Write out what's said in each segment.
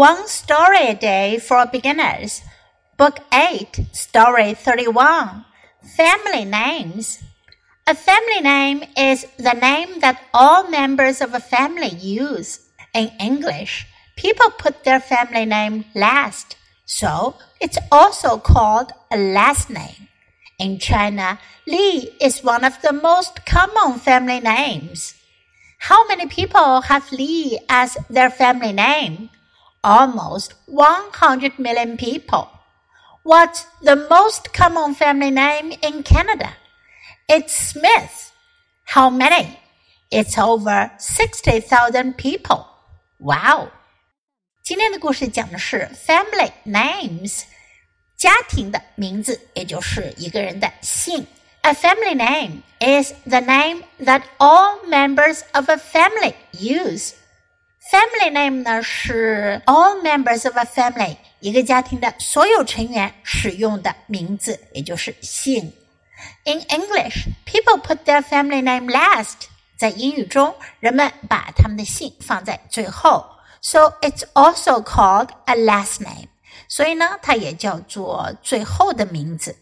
One Story a Day for Beginners, Book 8, Story 31 Family Names. A family name is the name that all members of a family use. In English, people put their family name last, so it's also called a last name. In China, Li is one of the most common family names. How many people have Li as their family name? almost 100 million people. What's the most common family name in Canada? It's Smith. How many? It's over 60,000 people. Wow! 今天的故事讲的是 family names，家庭的名字，也就是一个人的姓。A family name is the name that all members of a family use. Family name 呢是 all members of a family 一个家庭的所有成员使用的名字，也就是姓。In English, people put their family name last. 在英语中，人们把他们的姓放在最后，so it's also called a last name. 所以呢，它也叫做最后的名字。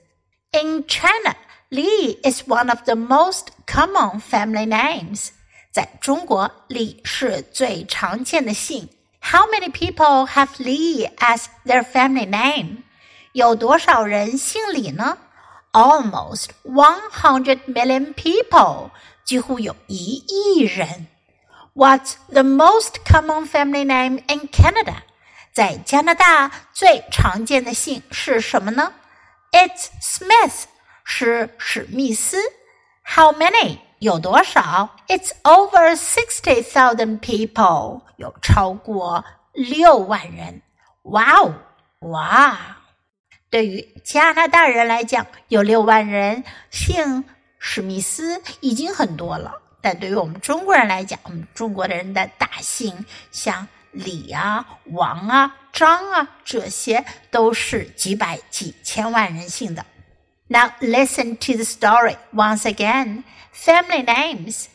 In China, Li is one of the most common family names. 在中国，李是最常见的姓。How many people have Li as their family name？有多少人姓李呢？Almost one hundred million people，几乎有一亿人。What's the most common family name in Canada？在加拿大最常见的姓是什么呢？It's Smith，是史密斯。How many？ 有多少？It's over sixty thousand people，有超过六万人。哇哦，哇！对于加拿大人来讲，有六万人姓史密斯已经很多了。但对于我们中国人来讲，我们中国人的大姓像李啊、王啊、张啊，这些都是几百、几千万人姓的。Now listen to the story once again. Family names.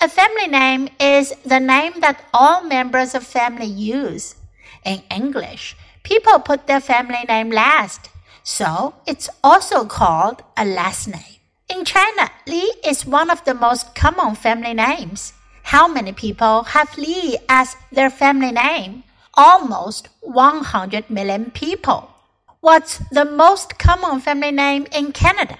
A family name is the name that all members of family use. In English, people put their family name last, so it's also called a last name. In China, Li is one of the most common family names. How many people have Li as their family name? Almost 100 million people. What's the most common family name in Canada?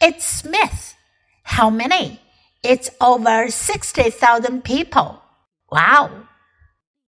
It's Smith. How many? It's over 60,000 people. Wow.